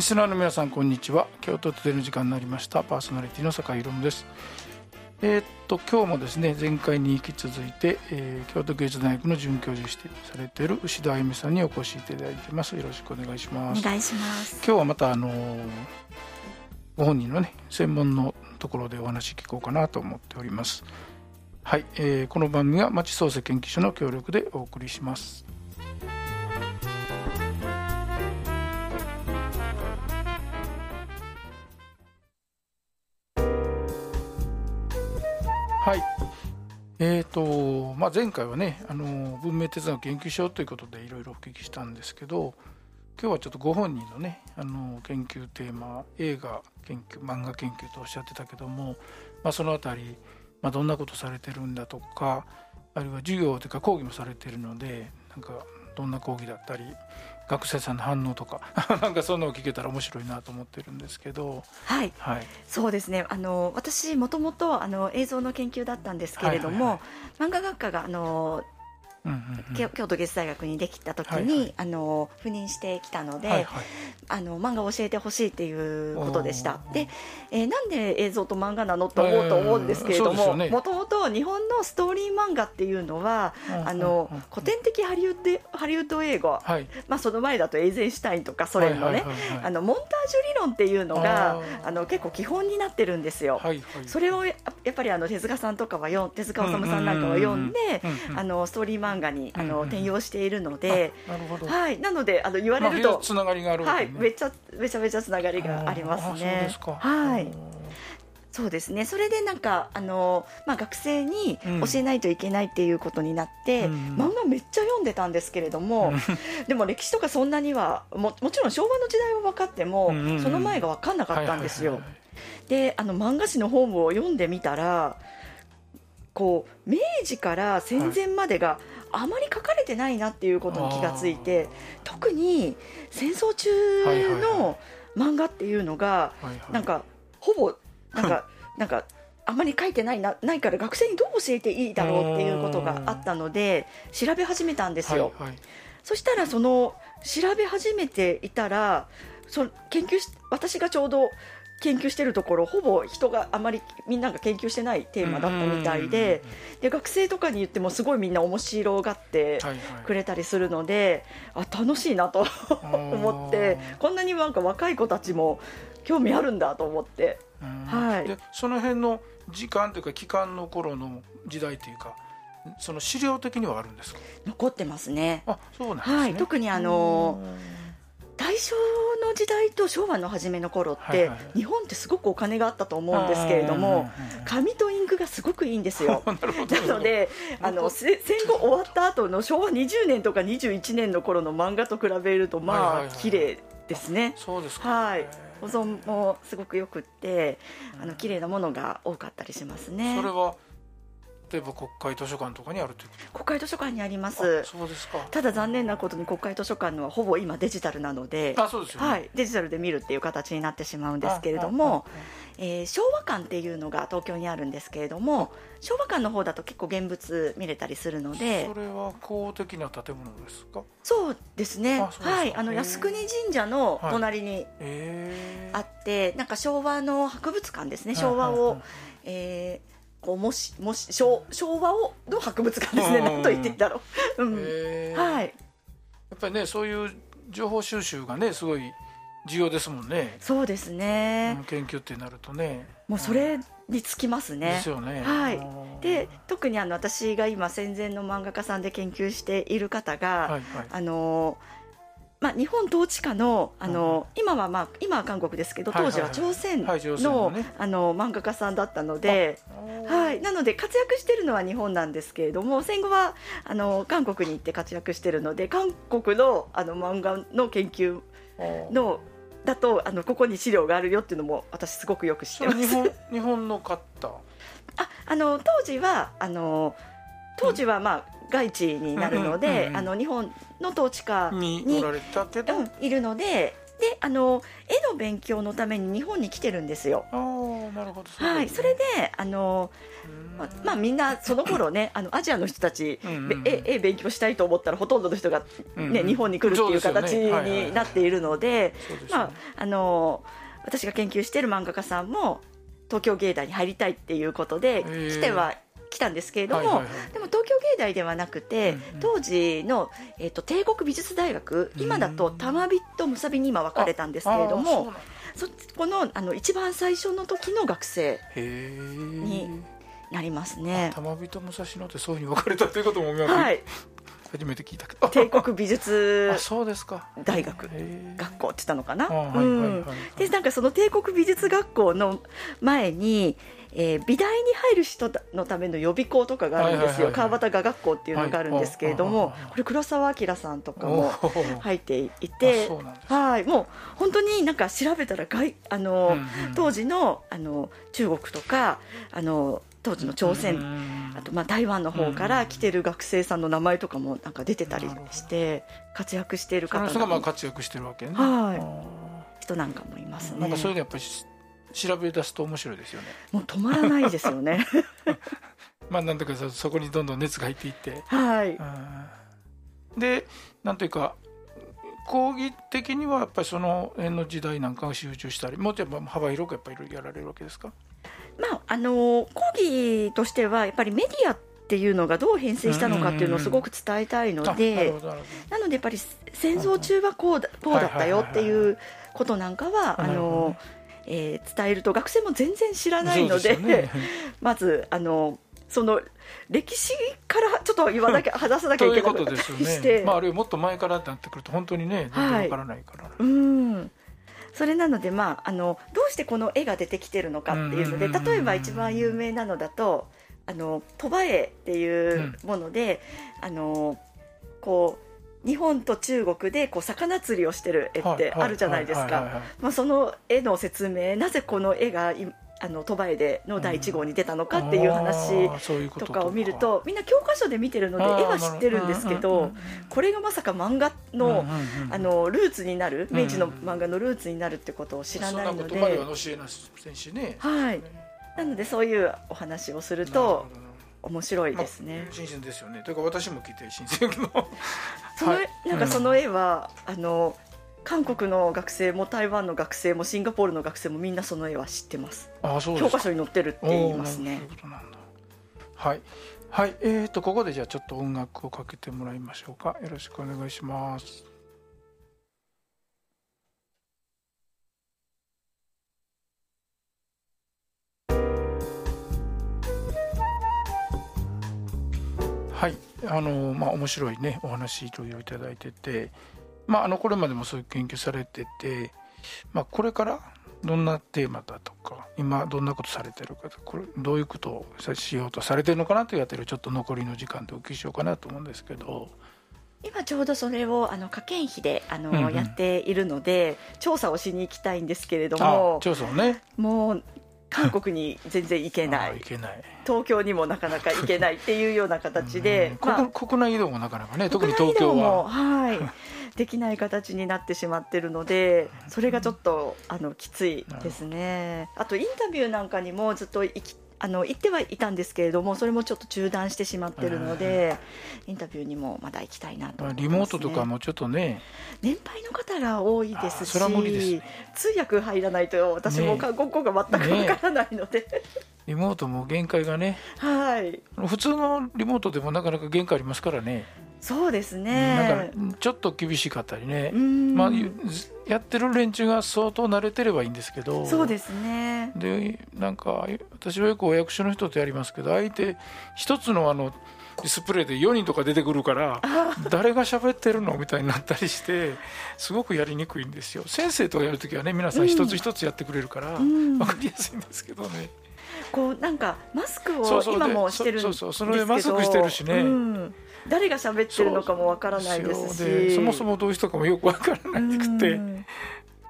リスナーの皆さんこんにちは。京都トゥデイの時間になりました。パーソナリティの坂井宏です。えー、っと今日もですね前回に引き続いて、えー、京都芸術大学の准教授してされている牛田あゆみさんにお越しいただいてます。よろしくお願いします。お願いします。今日はまたあのー、ご本人のね専門のところでお話聞こうかなと思っております。はい、えー、この番組は町創生研究所の協力でお送りしますはい。えーとまあ、前回はねあの文明哲学研究所ということでいろいろお聞きしたんですけど今日はちょっとご本人のねあの研究テーマ映画研究漫画研究とおっしゃってたけども、まあ、その辺り、まあ、どんなことされてるんだとかあるいは授業というか講義もされてるのでなんかどんな講義だったり学生さんの反応とか。なんかそんなのを聞けたら面白いなと思ってるんですけど。はい、はい、そうですね。あの私もともとあの映像の研究だったんですけれども、はいはいはい、漫画学科があの京都芸術大学にできた時に、はいはい、あの赴任してきたので、はいはい、あの漫画を教えてほしいっていうことでした。で、えー、なんで映像と漫画なのと思うと思うんですけれどももともと日本のストーリー漫画っていうのは、あの古典的ハリウッドハリウッド映画、はい、まあ、その前だとエイゼンシュタインとかソ連のね、あのモンタージュ理論っていうのがあの結構基本になってるんですよ。はいはい、それをやっぱりあの手塚さんとかはよ手塚治虫さんなんかは読んで、あのストーリー漫画にあの、転用しているので、なるほど。はい、なのであの言われると、つながりがある、はい、めちゃめちゃめちゃつながりがありますね。はい。そうですね。それでなんかあの、まあ、学生に教えないといけないっていうことになって、うん、漫画めっちゃ読んでたんですけれども、でも歴史とかそんなにはももちろん昭和の時代は分かっても、うん、その前が分かんなかったんですよ。であの漫画誌の本を読んでみたらこう明治から戦前までがあまり書かれてないなっていうことに気がついて特に戦争中の漫画っていうのが、なんかほぼなんか なんかあまり書いてないなないから学生にどう教えていいだろうっていうことがあったので調べ始めたんですよ。はいはい、そしたらその調べ始めていたらそ研究し私がちょうど研究してるところほぼ人があまりみんなが研究してないテーマだったみたいでで学生とかに言ってもすごいみんな面白がってくれたりするので、はいはい、あ楽しいなと 思ってこんなになんか若い子たちも興味あるんだと思って、はい、でその辺の時間というか期間の頃の時代というかその資料的にはあるんですか？残ってますね。あそうなんですね、はい、特にあの大正の時代と昭和の初めの頃って、日本ってすごくお金があったと思うんですけれども紙とインクがすごくいいんですよ。なのであの 戦後終わった後の昭和20年とか21年の頃の漫画と比べるとまあ綺麗ですね。そうですはい。保存もすごくよくってあの綺麗なものが多かったりしますね。それは例えば国会図書館とかにあるという国会図書館にあります。そうですか。ただ残念なことに国会図書館のはほぼ今デジタルなのであそうですよ、ね、はい、デジタルで見るっていう形になってしまうんですけれども、えー、昭和館っていうのが東京にあるんですけれども昭和館の方だと結構現物見れたりするのでそれは公的な建物ですか？そうですね。はい。あの靖国神社の隣にあって、はい、なんか昭和の博物館ですね。昭和を、えーこうもしもし昭昭和をの博物館ですね、なんと言っていいだろう、うん、はい。やっぱりねそういう情報収集がねすごい重要ですもんね。そうですね。研究ってなるとね。もうそれにつきますね。ですよね。はい。で特にあの私が今戦前の漫画家さんで研究している方が、はいはい、あのまあ、日本統治下のあの、今は、まあ、今は韓国ですけど当時は朝鮮の,、あの漫画家さんだったので、はい、なので活躍しているのは日本なんですけれども戦後はあの韓国に行って活躍しているので韓国のあの漫画の研究のだとあのここに資料があるよっていうのも私すごくよく知ってます。日本 日本の方？ああの当時はあの当時はまあ、外地になるので、あの日本の統治下にいるのでであの絵の勉強のために日本に来てるんですよ。あなるほど、はい、それであのままあ、みんなその頃ねあのアジアの人たち、絵絵勉強したいと思ったらほとんどの人がね、日本に来るっていう形になっているので、まああの私が研究している漫画家さんも東京芸大に入りたいっていうことで来ては来たんですけれども、も東京芸大ではなくて、うんうん、当時の、えーと、帝国美術大学今だと玉美とむさびに今分かれたんですけれどもそこのあの一番最初の時の学生になりますね。玉美と武蔵野ってそういうふうに分かれたということもはい初めて聞いたけど。帝国美術 そうですか。大学。学校って言ったのかな、でなんかその帝国美術学校の前にえー、美大に入る人のための予備校とかがあるんですよ、川端画学校っていうのがあるんですけれども、これ黒澤明さんとかも入っていてはいもう本当になんか調べたら外あの、当時のあの中国とかあの当時の朝鮮あとまあ台湾の方から来てる学生さんの名前とかもなんか出てたりして活躍している方がまあ活躍してるわけね。はい。人なんかもいますね。なんかそれでやっぱり調べ出すと面白いですよね。もう止まらないですよね。まあなんとかそこにどんどん熱が入っていって。はい。でなんというか講義的にはやっぱりその辺の時代なんかが集中したりもうちょっと幅広くやっぱりやられるわけですか？まああの講義としてはやっぱりメディアっていうのがどう変遷したのかっていうのをすごく伝えたいのでなのでやっぱり戦争中はこうだこうだったよっていうことなんかはあのえー、伝えると学生も全然知らないので、ね、まずあのその歴史からちょっと言わなきゃ話さなきゃいけないことですよね。まああるいはもっと前からってなってくると本当にね全然わからないから、はい、うんそれなので、まあ、あのどうしてこの絵が出てきてるのかっていうので例えば一番有名なのだとあの鳥羽絵っていうもので、うん、あのこう日本と中国でこう魚釣りをしてる絵ってあるじゃないですか。その絵の説明なぜこの絵があの鳥羽絵での第1号に出たのかっていう話とか。を見るとみんな教科書で見てるので絵は知ってるんですけどこれがまさか漫画のあのルーツになる明治の漫画のルーツになるってことを知らないので。はい、なのでそういうお話をすると面白いですね、まあ、新鮮ですよね。というか私も来て新鮮の。その、はい、なんかその絵は、あの韓国の学生も台湾の学生もシンガポールの学生もみんなその絵は知ってます。あそう教科書に載ってるって言いますね。はい。はい。えーとここでじゃあちょっと音楽をかけてもらいましょうか。よろしくお願いします。はい。あのまあ面白いねお話いろいろいただいててまああのこれまでもそういう研究されててまあこれからどんなテーマだとか今どんなことされてるかこれどういうことをしようとされてるのかなというあたりをちょっと残りの時間でお聞きしようかなと思うんですけど。今ちょうどそれをあの科研費であの、うんうん、やっているので調査をしに行きたいんですけれども。調査をね。もう韓国に全然行けない。行けない。東京にもなかなか行けないっていうような形で、まあ、国内移動もなかなかね特に東京は。はい。できない形になってしまってるのでそれがちょっとあのきついですね。あとインタビューなんかにもずっと行きあの行ってはいたんですけれどもそれもちょっと中断してしまってるので、インタビューにもまだ行きたいなと、ね、リモートとかもちょっとね。年配の方が多いですし通訳入らないと私も韓国語が全くわからないので、ねね、リモートも限界がね。はい。普通のリモートでもなかなか限界ありますからねそうですね。なんかちょっと厳しかったりね、まあ、やってる連中が相当慣れてればいいんですけど。そうですね。でなんか私はよくお役所の人とやりますけど相手一つのあのディスプレイで4人とか出てくるから誰が喋ってるのみたいになったりしてすごくやりにくいんですよ。先生とやるときはね皆さん一つ一つやってくれるから分かりやすいんですけどね。こうなんかマスクを今もしてるんですけど。そうそうそのマスクしてるしね、うん、誰が喋ってるのかもわからないですし。そもそもどういう人かもよくわからなくて。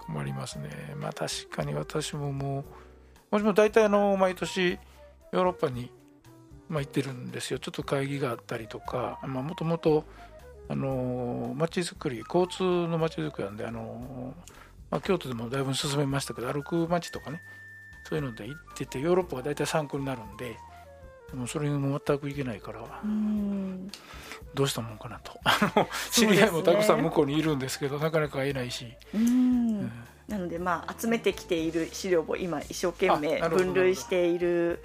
困りますね。まあ確かに私ももう私も大体あの毎年ヨーロッパに、まあ、行ってるんですよ。ちょっと会議があったりとか。もともとあの街づくり交通の街づくりなんであのまあ、京都でもだいぶ進めましたけど歩く街とかね。そういうので行っててヨーロッパが大体参考になるんでもうそれにも全くいけないからどうしたもんかなと。知り合いもたくさん向こうにいるんですけど、ね、なかなか会えないし。うん。なのでまあ集めてきている資料を今一生懸命分類している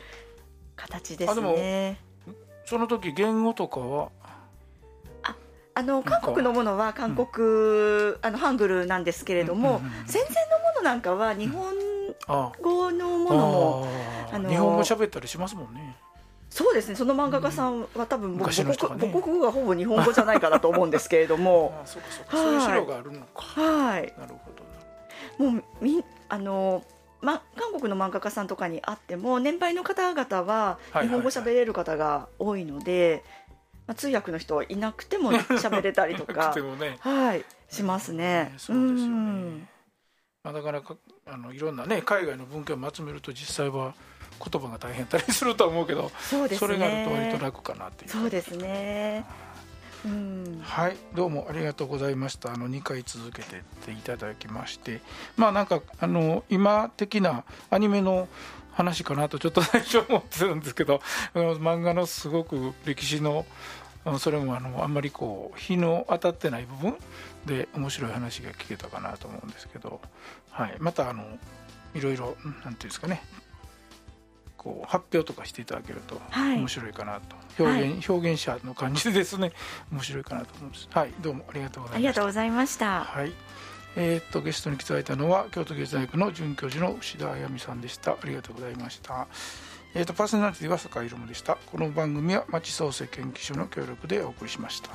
形ですね。その時言語とかは？ああの韓国のものは韓国、うん、あのハングルなんですけれども、戦前のものなんかは日本語のものも、あの日本語喋ったりしますもんね。そうですね。その漫画家さんは多分母国,、ね、母国語がほぼ日本語じゃないかなと思うんですけれども。そうかそう。か、そういう資料があるのか。はい。なるほどもうみあのま、韓国の漫画家さんとかに会っても年配の方々は日本語喋れる方が多いので、まあ、通訳の人いなくても 喋れたりとかね、はい、しますね。そうですよね。まあ、だからあのいろんなね海外の文献を集めると実際は言葉が大変だったりするとは思うけどそうです、ね、それがあると割と楽かなっていう。そうですね。うん、はいどうもありがとうございました。あの2回続けてっていただきまして。まあなんかあの今的なアニメの話かなとちょっと最初思ってるんですけど漫画のすごく歴史のそれもあのあんまりこう日の当たってない部分で面白い話が聞けたかなと思うんですけど、はい、またあのいろいろなんていうんですかねこう発表とかしていただけると面白いかなと、はい、表現、表現者の感じでですね面白いかなと思います。はいどうもありがとうございました。ありがとうございました。はい。えー、っとゲストに来ていただいたのは京都芸術大学の准教授の牛田あやみさんでした。ありがとうございました。えー、っとパーソナリティは坂井宏でした。この番組は町創生研究所の協力でお送りしました